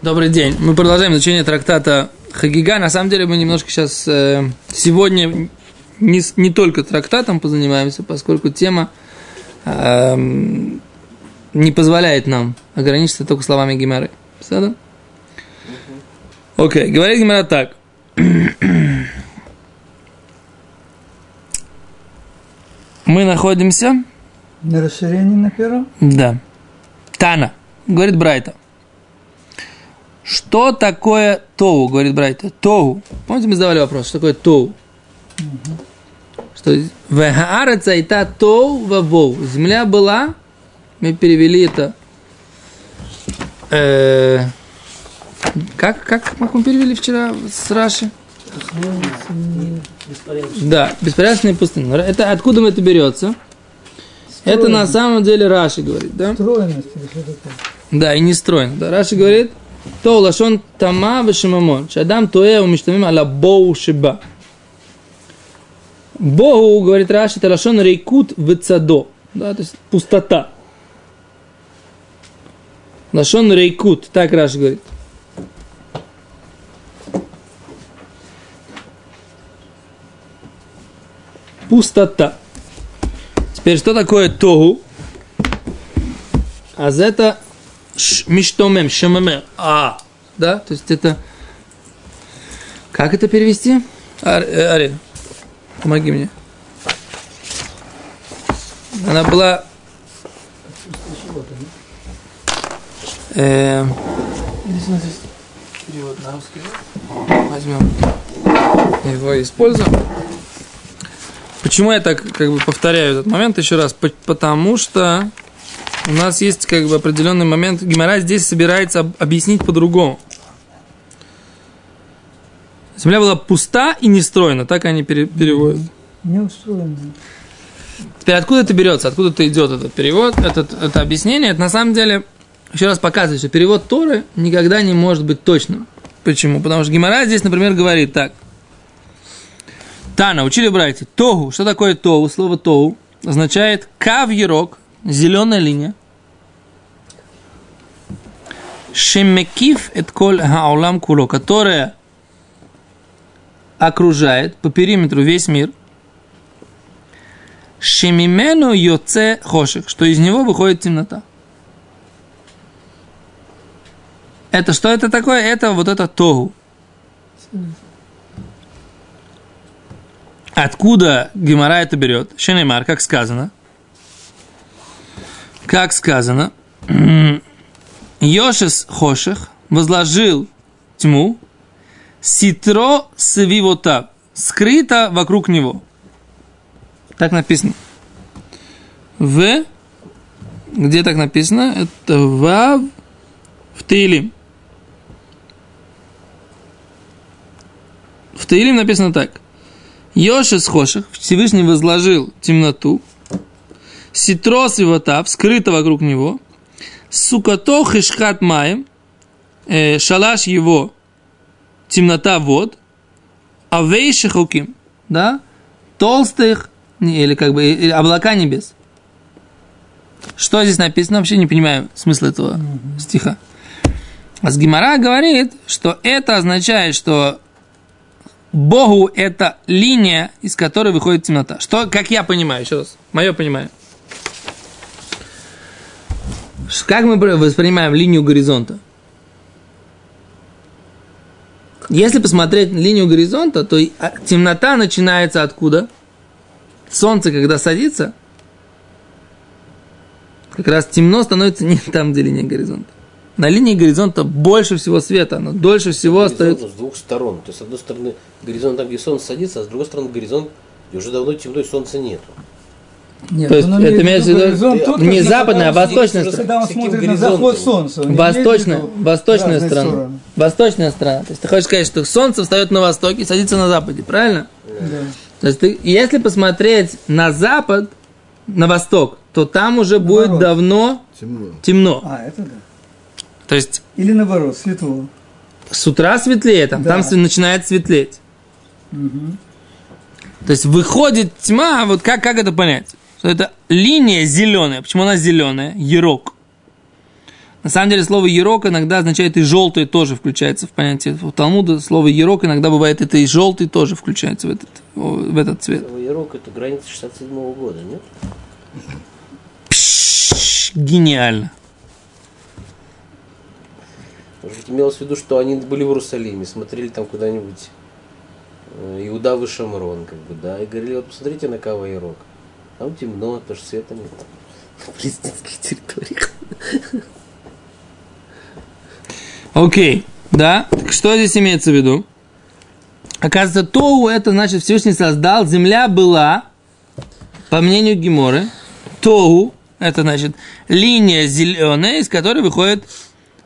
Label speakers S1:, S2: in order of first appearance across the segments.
S1: Добрый день. Мы продолжаем изучение трактата Хагига. На самом деле мы немножко сейчас э, сегодня не, не только трактатом позанимаемся, поскольку тема э, не позволяет нам ограничиться только словами Гимары. Окей, okay. говорит Гимара так. Мы находимся...
S2: На расширении на первом?
S1: Да. Тана. Говорит Брайта. Что такое Тоу, говорит Брайта? Тоу. Помните, мы задавали вопрос, что такое Тоу? Угу. Что Вехаараца и та Тоу вавоу. Земля была, мы перевели это. Э, как, как, как мы перевели вчера с Раши? Да, беспорядочная пустыня. Это откуда это берется? Это на самом деле Раши говорит, да?
S2: Стройность
S1: Да, и не стройно. Да, Раши говорит, то лашон тама вешемамон. Шадам туэ умиштамим аля боу шиба. Богу, говорит Раши, это лашон рейкут вецадо. Да, то есть пустота. Лашон рейкут, так Раши говорит. Пустота. Теперь, что такое тогу? А это миштомем, шемемер. А, да? То есть это... Как это перевести? Ари, помоги мне. Она была... Э, здесь перевод на русский. Возьмем его используем. Почему я так как бы повторяю этот момент еще раз? Потому что у нас есть как бы определенный момент. Гимара здесь собирается объяснить по-другому. Земля была пуста и нестроена, так они переводят.
S2: Не устроена.
S1: Теперь откуда это берется, откуда это идет этот перевод, этот, это объяснение, это на самом деле еще раз показывает, что перевод Торы никогда не может быть точным. Почему? Потому что Гимара здесь, например, говорит так. Тана, учили братья, тогу. Что такое тогу? Слово тогу означает кав ерок, зеленая линия. Шемекив et коль хаулам куло, которая окружает по периметру весь мир. Шемимену йоце хошек, что из него выходит темнота. Это что это такое? Это вот это тогу. Откуда Гемора это берет? Шенемар, как сказано. Как сказано. Йошес Хошех возложил тьму, ситро свивота, скрыто вокруг него. Так написано. В, где так написано? Это Вав в Таилим. В Таилим написано так. Йошес Хоших, Всевышний возложил темноту, Ситрос его тап, скрыто вокруг него, Сукато хишхат маем, э, шалаш его, темнота вод, а вейшихуким, да, толстых, или как бы или облака небес. Что здесь написано? Вообще не понимаю смысла этого mm-hmm. стиха. А с Гимара говорит, что это означает, что Богу это линия, из которой выходит темнота. Что, как я понимаю, еще раз, мое понимание. Как мы воспринимаем линию горизонта? Если посмотреть линию горизонта, то а, темнота начинается откуда? Солнце, когда садится, как раз темно становится не там, где линия горизонта на линии горизонта больше всего света, но дольше всего
S3: горизонт
S1: остается...
S3: с двух сторон. То есть, с одной стороны, горизонт там, где солнце садится, а с другой стороны, горизонт, где уже давно темно и солнца нету.
S1: Нет, То есть это имеется в виду не западная, а восточная сторона.
S2: Когда он смотрит на заход солнца.
S1: Восточная, восточная сторона. Стороны. Восточная сторона. То есть ты хочешь сказать, что солнце встает на востоке и садится на западе, правильно?
S2: Да.
S1: То есть ты, если посмотреть на запад, на восток, то там уже Наоборот. будет давно темно. темно.
S2: А, это да.
S1: То есть...
S2: Или наоборот, светло.
S1: С утра светлее, там, да. там начинает светлеть.
S2: Угу.
S1: То есть выходит тьма, вот как, как это понять? Что это линия зеленая. Почему она зеленая? Ерок. На самом деле слово «ерок» иногда означает и «желтый» тоже включается в понятие. В Талмуде слово «ерок» иногда бывает это и «желтый» тоже включается в этот, в этот цвет.
S3: Ирок это граница 67 года, нет?
S1: Пш, гениально.
S3: Может быть, имелось в виду, что они были в Иерусалиме, смотрели там куда-нибудь э, Иуда и Шамрон, как бы, да, и говорили, вот посмотрите на кого Ирок. Там темно, потому что света нет. На палестинских территориях.
S1: Окей, да. Так что здесь имеется в виду? Оказывается, Тоу это значит Всевышний создал, земля была, по мнению Геморы, Тоу это значит линия зеленая, из которой выходит,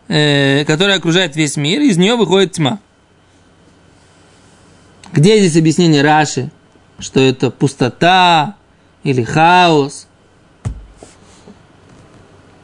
S1: э, которая окружает весь мир, из нее выходит тьма. Где здесь объяснение Раши, что это пустота или хаос?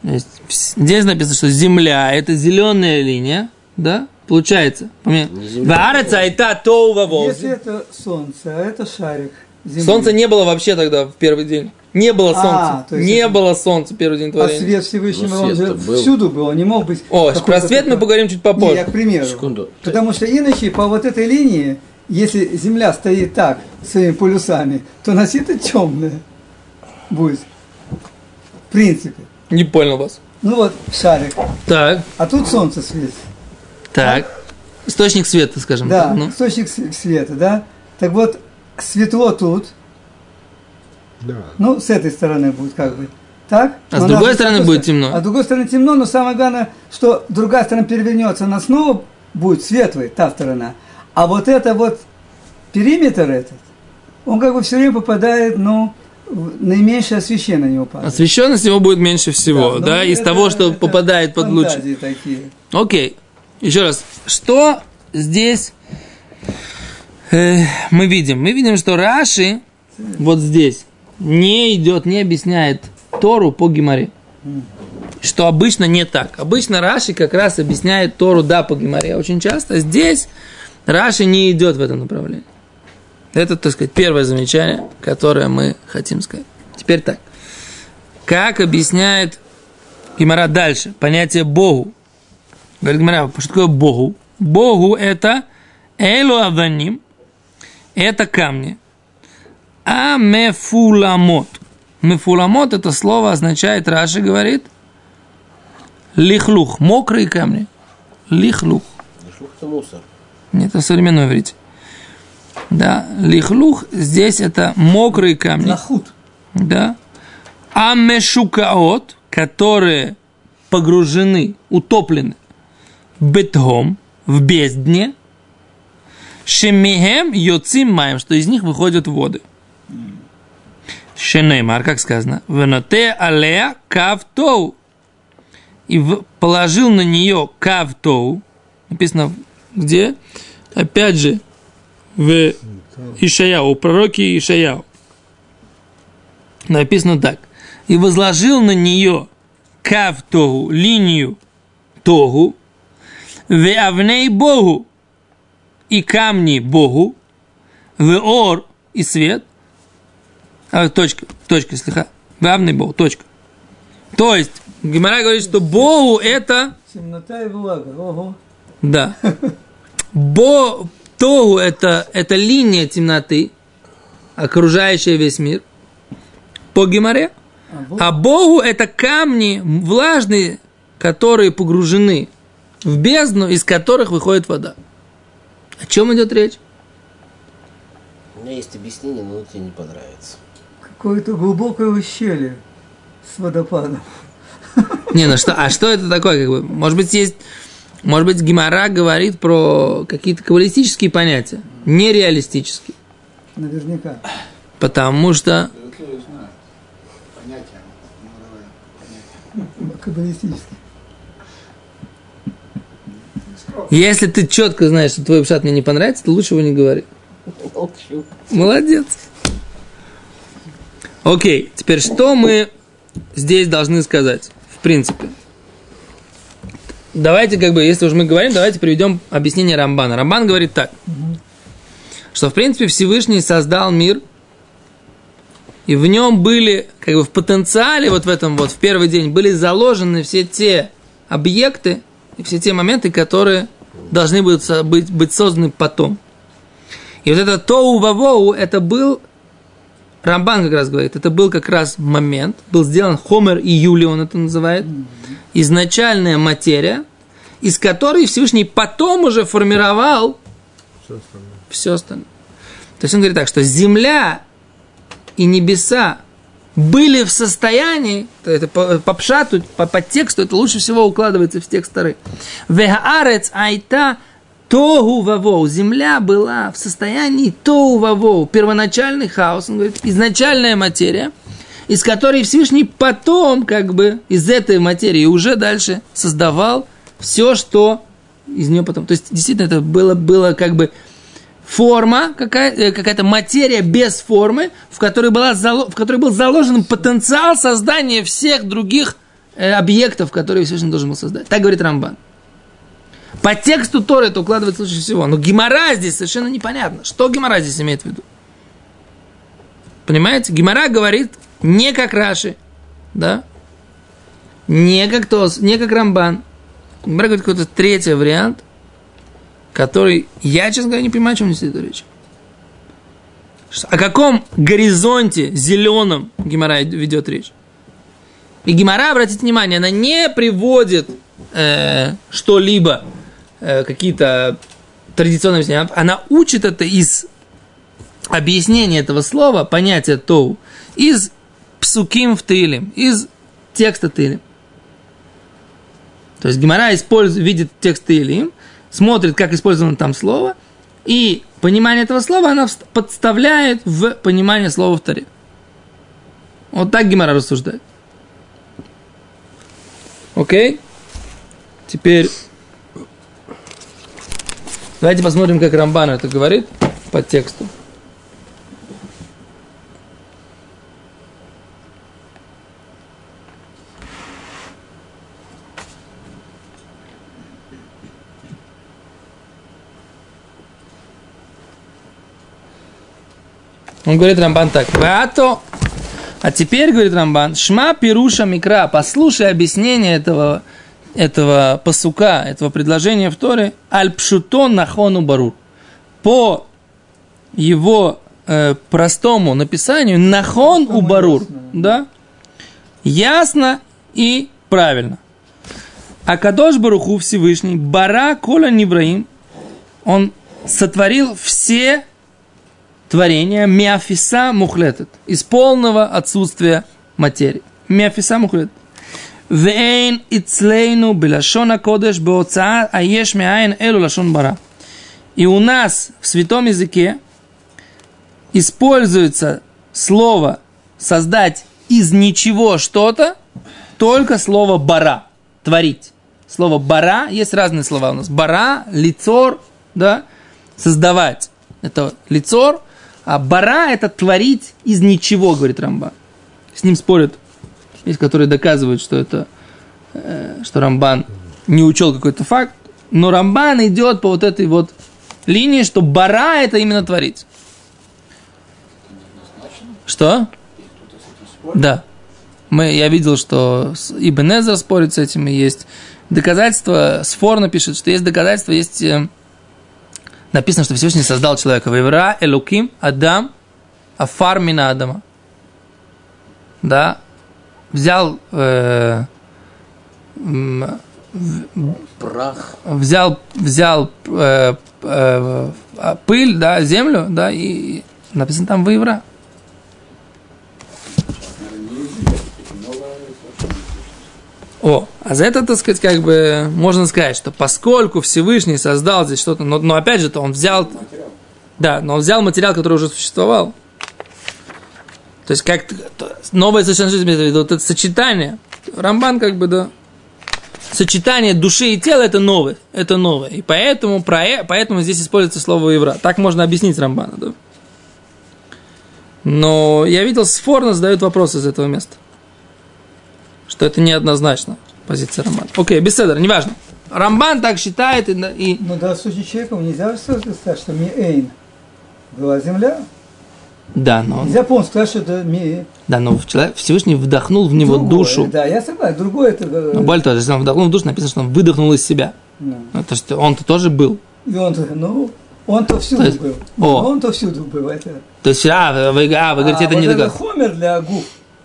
S1: То есть, здесь написано, что земля это зеленая линия, да? Получается. Ваарец айта тоу
S2: Если это солнце, а это шарик. Земли.
S1: Солнца не было вообще тогда в первый день. Не было солнца.
S2: то есть
S1: не
S2: это-
S1: было солнца в первый день
S2: А
S1: творения.
S2: свет Всевышнего,
S3: Ну,
S2: он же
S3: был.
S2: всюду был, он не мог быть...
S1: О, про свет мы
S2: такой-
S1: поговорим чуть
S2: Не,
S1: попозже.
S2: я к примеру.
S3: Секунду.
S2: Потому что иначе по вот этой линии, если Земля стоит так, своими полюсами, то это темная будет. В принципе.
S1: Не понял вас.
S2: Ну вот, шарик.
S1: Так,
S2: А тут солнце светит.
S1: так. Источник света, скажем
S2: Да,
S1: так. ну.
S2: источник света, да? Так вот, светло тут,
S4: Да.
S2: ну, с этой стороны будет как бы. Так?
S1: А с другой стороны будет темно.
S2: А с другой стороны темно, но самое главное, что другая сторона перевернется, она снова будет светлой, та сторона. А вот это вот периметр этот, он как бы все время попадает, ну, наименьшее освещение на него падает.
S1: Освещенность его будет меньше всего,
S2: ну,
S1: да, из
S2: это-
S1: того, что
S2: это
S1: попадает под луч.
S2: такие.
S1: Окей. Еще раз. Что здесь э, мы видим? Мы видим, что Раши вот здесь не идет, не объясняет Тору по Гимаре. Что обычно не так. Обычно Раши как раз объясняет Тору, да, по Гимаре. Очень часто здесь Раши не идет в этом направлении. Это, так сказать, первое замечание, которое мы хотим сказать. Теперь так. Как объясняет Гимара дальше? Понятие Богу. Говорит Гимара, что такое Богу? Богу это Элу Аваним, это камни. А мефуламот. Мефуламот это слово означает, Раши говорит, лихлух, мокрые камни. Лихлух.
S3: Шлюх это мусор.
S1: Нет, это современное говорите. Да, лихлух здесь это мокрые камни.
S2: Лахут.
S1: Да. А мешукаот, которые погружены, утоплены бетхом, в бездне, шемихем йоцим маем, что из них выходят воды. Шенеймар, как сказано, веноте алея кавтоу. И положил на нее кавтоу. Написано где? Опять же, в Ишаяу, пророке Ишаяу. Написано так. И возложил на нее кав тогу, линию тогу, в авней Богу, и камни Богу, в ор и свет, а, точка, точка, слегка, в авней Богу, точка. То есть, Гимара говорит, что Богу это
S2: Темнота и влага. Ого.
S1: Да. Бо, Тогу это, это линия темноты, окружающая весь мир. По Гимаре.
S2: А Бог-
S1: А Богу это камни влажные, которые погружены в бездну, из которых выходит вода. О чем идет речь?
S3: У меня есть объяснение, но тебе не понравится.
S2: Какое-то глубокое ущелье с водопадом.
S1: Не, ну что, а что это такое? Как бы? Может быть, есть. Может быть, Гимара говорит про какие-то каббалистические понятия, нереалистические.
S2: Наверняка.
S1: Потому что если ты четко знаешь, что твой пшат мне не понравится, то лучше его не говори.
S3: Молчу.
S1: Молодец. Окей, теперь что мы здесь должны сказать, в принципе? Давайте, как бы, если уж мы говорим, давайте приведем объяснение Рамбана. Рамбан говорит так, что, в принципе, Всевышний создал мир, и в нем были, как бы, в потенциале, вот в этом вот, в первый день, были заложены все те объекты и все те моменты, которые должны будут быть, быть созданы потом. И вот это тоу вавоу, это был, Рамбан как раз говорит, это был как раз момент, был сделан Хомер и Юли, он это называет, изначальная материя, из которой Всевышний потом уже формировал
S4: Все остальное.
S1: все остальное. То есть он говорит так, что земля и небеса были в состоянии, то это по, по пшату, по, по тексту, это лучше всего укладывается в текст Тары. Вегаарец айта тогу вавоу. Земля была в состоянии тогу вавоу. Первоначальный хаос, он говорит, изначальная материя, из которой Всевышний потом, как бы, из этой материи уже дальше создавал все, что из нее потом. То есть, действительно, это было, было как бы форма, какая, э, какая-то материя без формы, в которой, была, в которой был заложен потенциал создания всех других э, объектов, которые Всевышний должен был создать. Так говорит Рамбан. По тексту Торы это укладывается лучше всего. Но Гимара здесь совершенно непонятно. Что Гимара здесь имеет в виду? Понимаете? Гимара говорит не как Раши, да? Не как Тос, не как Рамбан. Говорит какой-то третий вариант, который, я, честно говоря, не понимаю, о чем здесь идет речь. О каком горизонте зеленом Гимара ведет речь? И Гимара, обратите внимание, она не приводит э, что-либо, э, какие-то традиционные объяснения. Она учит это из объяснения этого слова, понятия тоу, из псуким в тылем, из текста тылем. То есть Гимара использует, видит текст тылем, смотрит, как использовано там слово, и понимание этого слова она подставляет в понимание слова в Таре. Вот так Гимара рассуждает. Окей? Теперь давайте посмотрим, как Рамбан это говорит по тексту. Он говорит Рамбан так. Вато. А теперь, говорит Рамбан, шма пируша микра, послушай объяснение этого, этого пасука, этого предложения в Торе, аль пшутон нахону барур. По его э, простому написанию, нахон у барур, да, ясно и правильно. А Кадош Баруху Всевышний, Бара Коля Нивраим, он сотворил все творения миафиса мухлетет, из полного отсутствия материи. Миафиса мухлетет. Вейн ицлейну белашона кодеш беоцаа аеш миаин элу лашон бара. И у нас в святом языке используется слово создать из ничего что-то, только слово бара, творить. Слово бара, есть разные слова у нас. Бара, лицор, да, создавать. Это лицор, а бара это творить из ничего, говорит Рамбан. С ним спорят. Есть, которые доказывают, что это, э, что Рамбан не учел какой-то факт. Но Рамбан идет по вот этой вот линии, что бара это именно творить. Что? Да. Мы, я видел, что Ибн Эзра спорит с этим, и есть доказательства, Сфорно пишет, что есть доказательства, есть э, написано, что Всевышний создал человека. Вевра, Элуким, Адам, Афар мина Адама. Да. Взял, э,
S3: Прах.
S1: взял, взял э, э, э, пыль, да, землю, да, и написано там Вевра. О, а за это, так сказать, как бы можно сказать, что поскольку Всевышний создал здесь что-то, но, но опять же, то он взял, да, но он взял материал, который уже существовал. То есть как новое совершенно жизнь, вот это сочетание. Рамбан как бы, да, сочетание души и тела это новое, это новое. И поэтому, про, э- поэтому здесь используется слово евра. Так можно объяснить Рамбана, да. Но я видел, Сфорно задает вопрос из этого места. Что это неоднозначно позиция Рамбана. Окей, беседер, неважно. Рамбан так считает и, и
S2: Ну да, в случае человека нельзя сказать, что Миэйн была земля.
S1: Да, но,
S2: Нельзя полностью сказать, что это ми-
S1: да, но человек, Всевышний вдохнул в него
S2: другое.
S1: душу.
S2: Да, я согласен. Другое это... э,
S1: Но более того, если он вдохнул в душу, написано, что он выдохнул из себя.
S2: ну.
S1: Ну, Это что он-то тоже был.
S2: И он-то, ну, он-то всюду
S1: То есть-
S2: был.
S1: О.
S2: Он-то всюду был. Это,
S1: То есть, а, вы, а, вы говорите,
S2: а,
S1: это
S2: вот
S1: не
S2: это хомер для губ.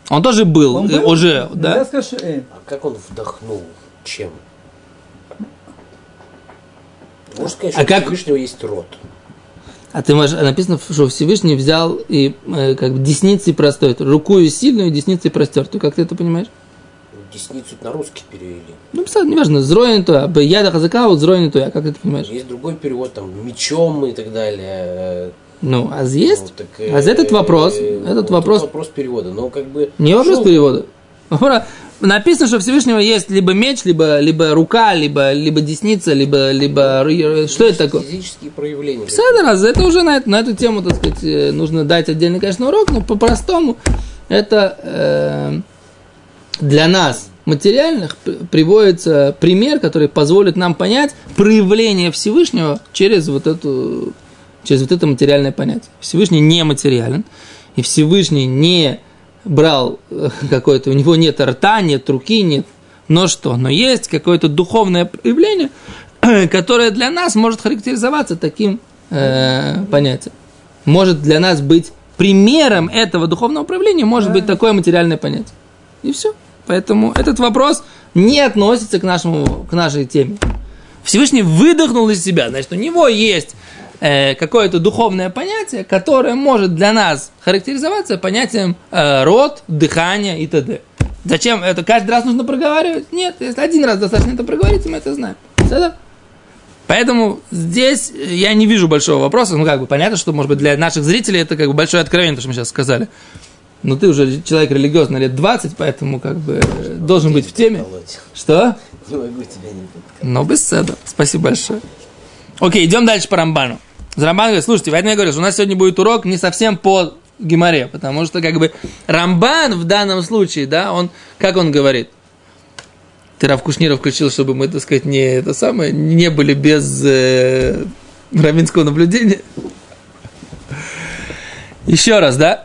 S1: Он тоже был,
S2: Он
S1: э,
S2: был?
S1: уже,
S2: Нельзя
S1: да?
S2: сказать, что, э,
S3: А как он вдохнул? Чем? Можно сказать,
S1: А как-
S3: у Всевышнего есть рот.
S1: А ты можешь, написано, что Всевышний взял и э, как бы десницей простой, рукою сильную, десницей простертую. Как ты это понимаешь?
S3: Десницу на русский перевели.
S1: Ну, писать, неважно, зроен то, а яда хазака, вот зроен то, а как ты это понимаешь?
S3: Есть другой перевод, там, мечом и так далее.
S1: Ну, а есть?
S3: Ну, так,
S1: а этот
S3: э,
S1: вопрос,
S3: э,
S1: этот
S3: вот
S1: вопрос,
S3: вопрос перевода. Но как бы...
S1: не вопрос
S3: шел-
S1: перевода. Написано, что Всевышнего есть либо меч, либо, либо рука, либо, либо десница, либо, либо... р- Что это такое?
S3: Физические проявления.
S1: Раз, это уже на, эту- на эту тему, так сказать, э, нужно дать отдельный, конечно, урок, но по-простому это э, для нас, материальных, приводится пример, который позволит нам понять проявление Всевышнего через вот, эту, через вот это материальное понятие. Всевышний не материален, и Всевышний не брал э, какое-то, у него нет рта, нет руки, нет но что? Но есть какое-то духовное проявление, которое для нас может характеризоваться таким э, понятием. Может для нас быть примером этого духовного проявления, может быть такое материальное понятие. И все. Поэтому этот вопрос не относится к, нашему, к нашей теме. Всевышний выдохнул из себя, значит, у него есть э, какое-то духовное понятие, которое может для нас характеризоваться понятием э, род, дыхание и т.д. Зачем это каждый раз нужно проговаривать? Нет, если один раз достаточно это проговорить, мы это знаем. Всё, Поэтому здесь я не вижу большого вопроса. Ну, как бы понятно, что, может быть, для наших зрителей это как бы большое откровение, то, что мы сейчас сказали. Но ты уже человек религиозный лет 20, поэтому как бы э, должен быть в теме.
S3: Володя,
S1: Что?
S3: Не могу тебя не подколоть.
S1: Ну, без седа. Спасибо большое. Окей, идем дальше по Рамбану. Рамбан говорит, слушайте, я говорю, что у нас сегодня будет урок не совсем по Гимаре, потому что как бы Рамбан в данном случае, да, он, как он говорит, ты Рав Кушниров включил, чтобы мы, так сказать, не это самое, не были без э, равинского наблюдения. Еще раз, да?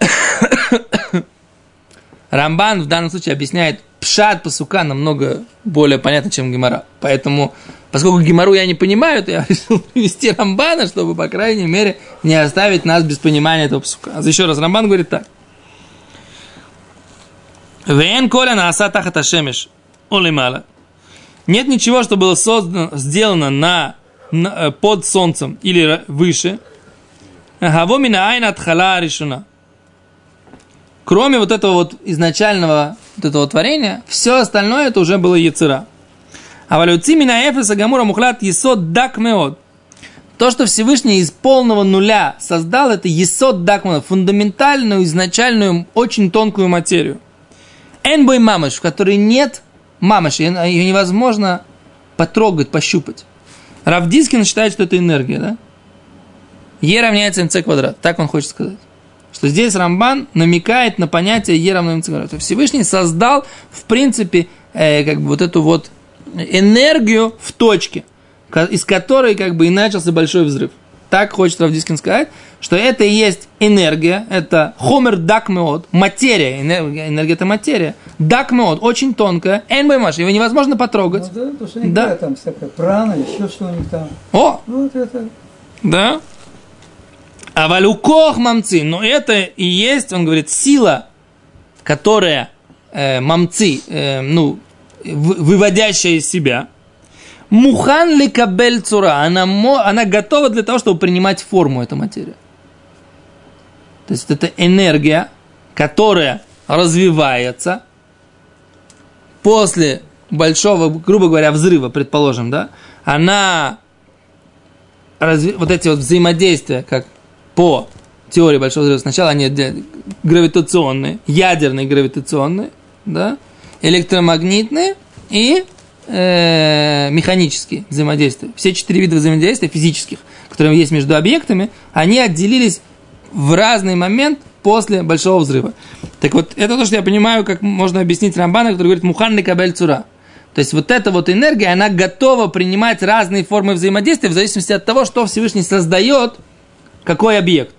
S1: Рамбан в данном случае объясняет пшат пасука намного более понятно, чем Гимара. Поэтому, поскольку Гимару я не понимаю, то я решил привести Рамбана, чтобы, по крайней мере, не оставить нас без понимания этого пасука. А еще раз, Рамбан говорит так. Вен коля на аса тахат ашемеш олимала. Нет ничего, что было создано, сделано на, на- э, под солнцем или выше. Гаво мина айна тхала решена. Кроме вот этого вот изначального вот этого творения, все остальное это уже было яцера. А валюци мина эфеса гамура мухлат есот дак меод. То, что Всевышний из полного нуля создал, это есот дак меод, фундаментальную, изначальную, очень тонкую материю. Энбой мамыш, в которой нет мамыши, ее невозможно потрогать, пощупать. Равдискин считает, что это энергия, да? Е равняется МЦ квадрат. Так он хочет сказать. Что здесь Рамбан намекает на понятие Е равно МЦ квадрат. Всевышний создал, в принципе, э, как бы вот эту вот энергию в точке, из которой как бы и начался большой взрыв. Так хочет Равдискин сказать, что это и есть энергия, это хомер дакмеот, материя, энергия, энергия это материя, дакмеот, очень тонкая, энбаймаш, его невозможно
S2: Ну,
S1: потрогать.
S2: да, потому что
S1: Да.
S2: там всякая прана, еще что у них там.
S1: О,
S2: Вот это.
S1: Да? А валюкох мамцы, но это и есть, он говорит, сила, которая э, мамцы, э, ну, выводящая из себя, мухан ли кабель цура, она, она готова для того, чтобы принимать форму этой материи. То есть это энергия, которая развивается после большого, грубо говоря, взрыва, предположим, да, она разви- вот эти вот взаимодействия, как по теории большого взрыва, сначала они гравитационные, ядерные гравитационные, да, электромагнитные и э, механические взаимодействия. Все четыре вида взаимодействия физических, которые есть между объектами, они отделились в разный момент после большого взрыва. Так вот, это то, что я понимаю, как можно объяснить Рамбана, который говорит «Муханный кабель цура». То есть вот эта вот энергия, она готова принимать разные формы взаимодействия в зависимости от того, что Всевышний создает, какой объект.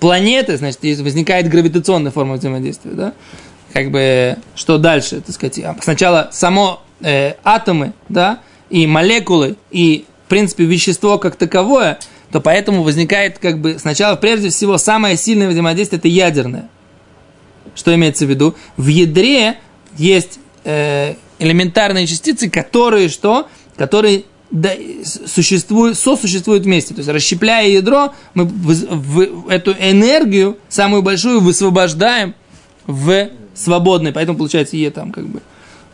S1: планеты, значит, возникает гравитационная форма взаимодействия, да? Как бы, что дальше, так сказать, а сначала само э, атомы, да, и молекулы, и, в принципе, вещество как таковое, то поэтому возникает, как бы, сначала, прежде всего, самое сильное взаимодействие – это ядерное. Что имеется в виду? В ядре есть э, элементарные частицы, которые что? Которые да, существуют, сосуществуют вместе. То есть, расщепляя ядро, мы выз- в- эту энергию, самую большую, высвобождаем в свободный. Поэтому получается Е там как бы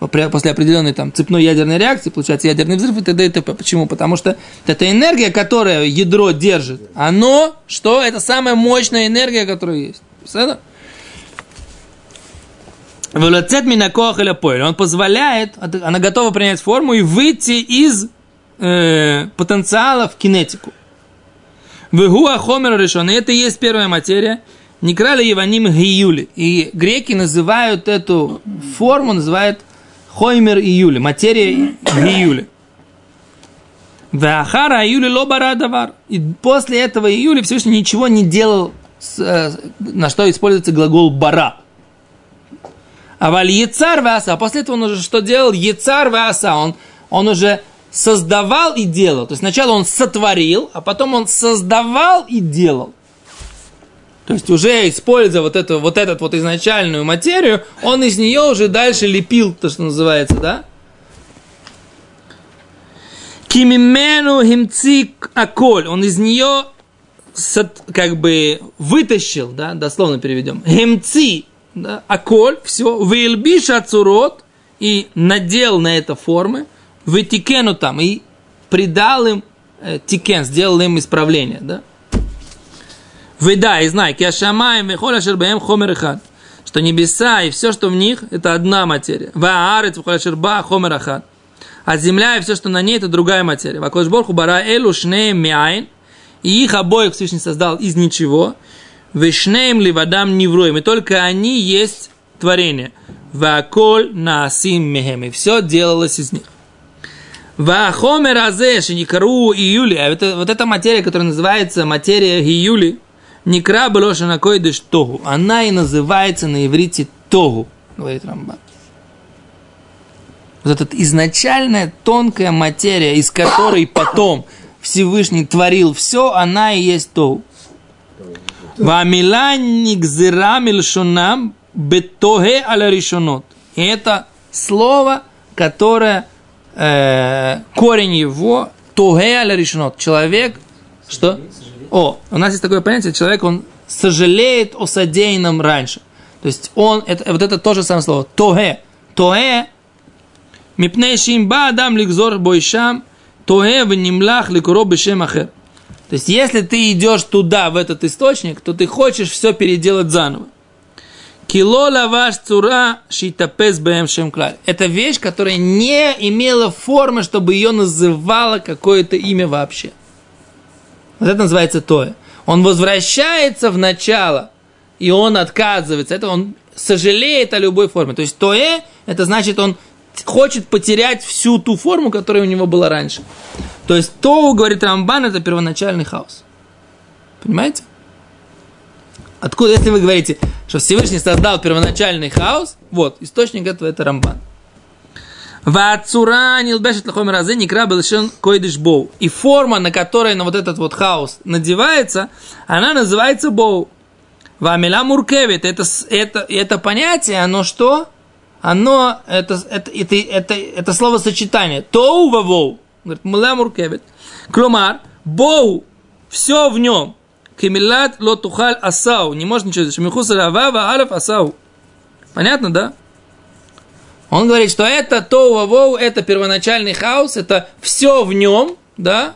S1: после определенной там цепной ядерной реакции получается ядерный взрыв и т.д. и т.п. Почему? Потому что эта энергия, которая ядро держит, оно, что? Это самая мощная энергия, которая есть. Понятно? Вылецет минакох или поэль. Он позволяет, она готова принять форму и выйти из э, потенциала в кинетику. Вегуа хомер решен. И это и есть первая материя. Не крали Иваним Гиюли. И греки называют эту форму, называют Хоймер Июли, материя Гиюли. Вахара Июли лобара давар. И после этого Июли Всевышний ничего не делал, э, на что используется глагол бара. А валь Ецар Васа, а после этого он уже что делал? Ецар Васа, он, он уже создавал и делал. То есть сначала он сотворил, а потом он создавал и делал. То есть уже используя вот эту вот этот вот изначальную материю, он из нее уже дальше лепил, то, что называется, да? Кимимену химцик аколь. Он из нее как бы вытащил, да, дословно переведем. המציא, да, הכל, все, והלביש הצורות, и надел на это формы, ותיקן אותם, и придал им э, תיקון, сделал им исправление, да. ודע и знай, כי השמים וכל אשר בהם חומר אחד. Что небеса и все, что в них, это одна материя. והארץ וכל אשר בה חומר אחד. А земля и все, что на ней, это другая материя. והקדוש ברוך הוא ברא אלו שניהם מאין. И их обоих Всевышний создал из ничего. Вешнеем ли водам невроем. И только они есть творение. Ваколь наасим мехем. И все делалось из них. Вахомер азе шиникару июли. А это, вот эта материя, которая называется материя июли, Никра Белоша Накойдыш Тогу. Она и называется на иврите Тогу, говорит Рамбан. Вот эта изначальная тонкая материя, из которой потом Всевышний творил все, она и есть Тогу. Вамила нигзира мильшунам бетоге аля решонот. И это слово, которое э, корень его тоге аля решонот. Человек, что? О, у нас есть такое понятие, человек, он сожалеет о содеянном раньше. То есть он, это, вот это то же самое слово, тоге. Тоге, мипней шимба адам ликзор бойшам, тоге внимлах ликуро бешем. То есть, если ты идешь туда, в этот источник, то ты хочешь все переделать заново. Кило лаваш цура шитапес бэм шемклаль. Это вещь, которая не имела формы, чтобы ее называло какое-то имя вообще. Вот это называется тое. Он возвращается в начало, и он отказывается. Это он сожалеет о любой форме. То есть тое, это значит, он хочет потерять всю ту форму, которая у него была раньше. То есть то, говорит Рамбан, это первоначальный хаос. Понимаете? Откуда, если вы говорите, что Всевышний создал первоначальный хаос, вот, источник этого это Рамбан. Вацура нилбешет лахом разе никра белшен койдыш боу. И форма, на которой на вот этот вот хаос надевается, она называется боу. Вамила муркевит. Это, это, это понятие, оно что? Оно, это, это, это, это, это словосочетание. Тоу вавоу. Говорит, мула муркевит. Клумар, боу, все в нем. Кемилат лотухаль асау. Не может ничего. Шмихуса равава алиф асау. Понятно, да? Он говорит, что это Тоу Воу, это первоначальный хаос, это все в нем, да?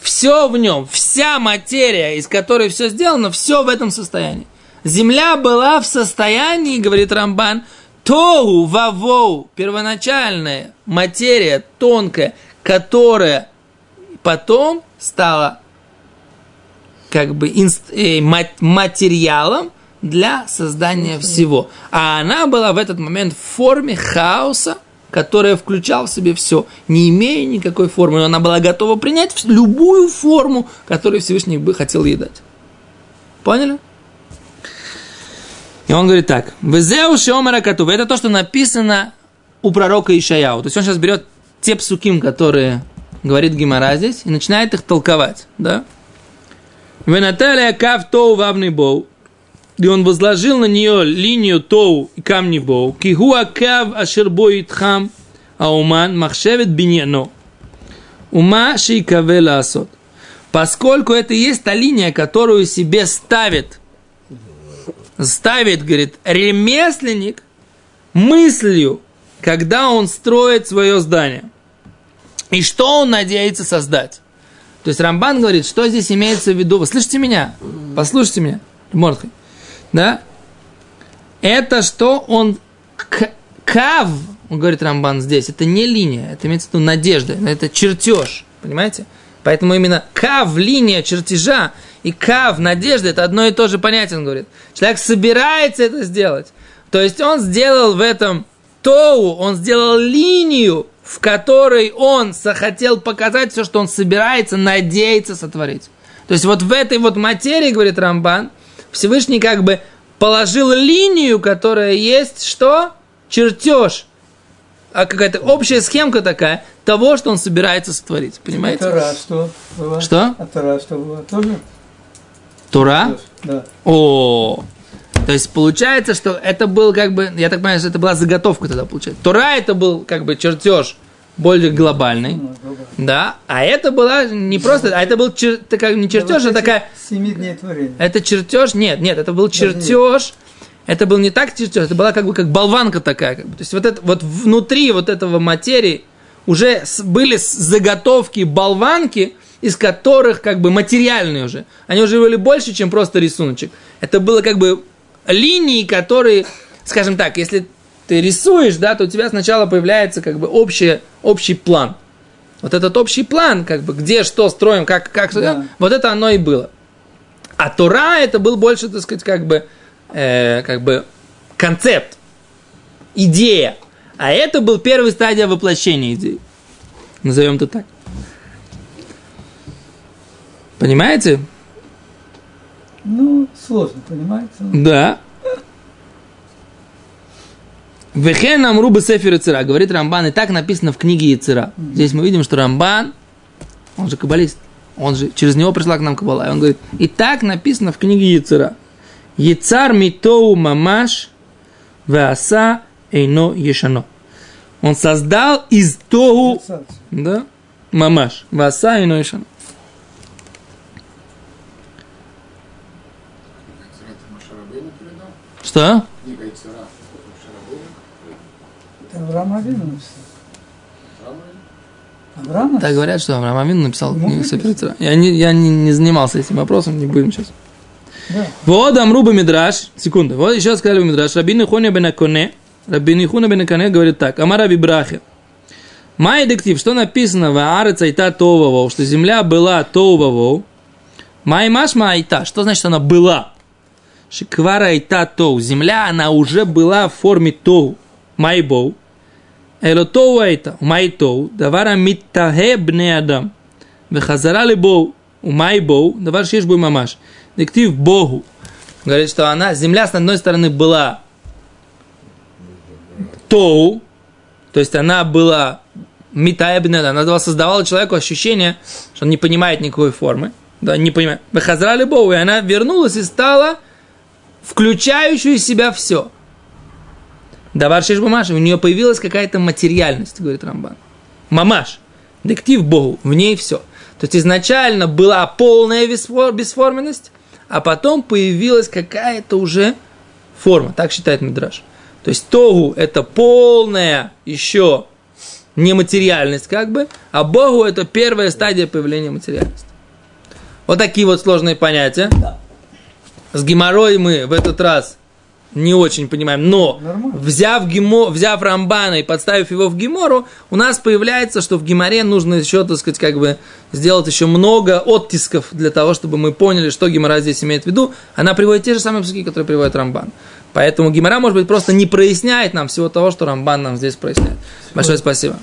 S1: Все в нем, вся материя, из которой все сделано, все в этом состоянии. Земля была в состоянии, говорит Рамбан, Тоу Вавоу, первоначальная материя, тонкая, которая потом стала как бы инст- э, мат- материалом для создания всего. А она была в этот момент в форме хаоса, которая включал в себе все, не имея никакой формы. Но она была готова принять любую форму, которую Всевышний бы хотел ей дать. Поняли? И он говорит так. Везеу шеомера катув. Это то, что написано у пророка Ишаяу. То есть он сейчас берет те псуким, которые говорит Гимара здесь, и начинает их толковать. Да? Венаталия кав тоу вавный боу. И он возложил на нее линию тоу и камни боу. Кигуа кав ашербой итхам ауман махшевет биньяно. Ума шейкаве асот. Поскольку это и есть та линия, которую себе ставит, ставит, говорит, ремесленник мыслью, когда он строит свое здание. И что он надеется создать? То есть Рамбан говорит, что здесь имеется в виду. Вы слышите меня? Послушайте меня, Мордхай. Да? Это что он кав, он говорит Рамбан здесь, это не линия, это имеется в виду надежда, это чертеж, понимаете? Поэтому именно кав, линия чертежа и кав, надежда, это одно и то же понятие, он говорит. Человек собирается это сделать. То есть он сделал в этом тоу, он сделал линию, в которой он захотел показать все, что он собирается, надеется сотворить. То есть вот в этой вот материи, говорит Рамбан, Всевышний как бы положил линию, которая есть что? Чертеж. А какая-то общая схемка такая того, что он собирается сотворить. Понимаете?
S2: А Тора что было?
S1: Что?
S2: А Тора что было? Тоже?
S1: Тура?
S2: Да.
S1: О, то есть получается, что это был как бы, я так понимаю, что это была заготовка тогда получается. Тура это был как бы чертеж более глобальный,
S2: Ну, добро.
S1: да, а это была не просто, а это был чер, такая, не чертеж, а такая,
S2: эти Семи дней творения.
S1: это чертеж, нет, нет, это был чертеж, это был не так чертеж, это была как бы как болванка такая, как бы. то есть вот это вот внутри вот этого материи уже были заготовки болванки, из которых как бы материальные уже, они уже были больше, чем просто рисуночек. Это было как бы линии, которые, скажем так, если ты рисуешь, да, то у тебя сначала появляется как бы общий, общий план. Вот этот общий план, как бы, где что строим, как, как
S2: Да.
S1: вот это оно и было. А Тора это был больше, так сказать, как бы, э, как бы концепт, идея. А это был первая стадия воплощения идеи. Назовем это так. Понимаете?
S2: Ну, сложно, понимаете?
S1: Да. Вехен амру сефер Яцера, говорит Рамбан, и так написано в книге Яцера. Здесь мы видим, что Рамбан, он же каббалист, он же, через него пришла к нам каббала, и он говорит, и так написано в книге Яцера. Яцар митоу мамаш веаса эйно ешано. Он создал из тоу, да, мамаш, веаса эйно ешано.
S4: Ицера?
S1: Что?
S2: Это Авраам Авину написал. Авраам
S1: Так говорят, что Авраам Авин написал
S2: Ну,
S1: книгу Яцера. Я, не, я не, не занимался этим вопросом, не будем сейчас.
S2: Да.
S1: Вот Амруба Мидраш, секунду, вот еще сказали в Мидраш, Рабин Хуня Бенаконе, Рабин Хуна Бенаконе говорит так, Амара Бибрахе. Май дектив, что написано в Аарец Айта Товаво, что земля была Товаво, Май Машма Айта, что значит она была? Шиквара Айта Тоу, земля, она уже была в форме Тоу, Май Боу, Эло Тоу Айта, Май Тоу, Давара Миттахе Бне Адам, Вехазара Лебоу, Умай Боу, Давар Шиш Бой Мамаш. Дектив Богу. Говорит, что она, земля с одной стороны была Тоу, то есть она была Митаебнеда, она давала- создавала человеку ощущение, что он не понимает никакой формы, да, не понимает. Бехазрали Богу, и она вернулась и стала включающую в себя все. Давар Шиш Мамаш, у нее появилась какая-то материальность, говорит Рамбан. Мамаш, дектив Богу, в ней все. То есть изначально была полная бесфор- бесформенность, а потом появилась какая-то уже форма. Так считает Мидраш. То есть Тогу – это полная еще нематериальность как бы, а Богу – это первая стадия появления материальности. Вот такие вот сложные понятия. С геморрой мы в этот раз не очень понимаем, но
S2: Нормально.
S1: взяв, гемо, взяв Рамбана и подставив его в гемору, у нас появляется, что в геморе нужно еще, так сказать, как бы сделать еще много оттисков для того, чтобы мы поняли, что гемора здесь имеет в виду. Она приводит те же самые пуски, которые приводит Рамбан. Поэтому гемора, может быть, просто не проясняет нам всего того, что Рамбан нам здесь проясняет. Большое спасибо.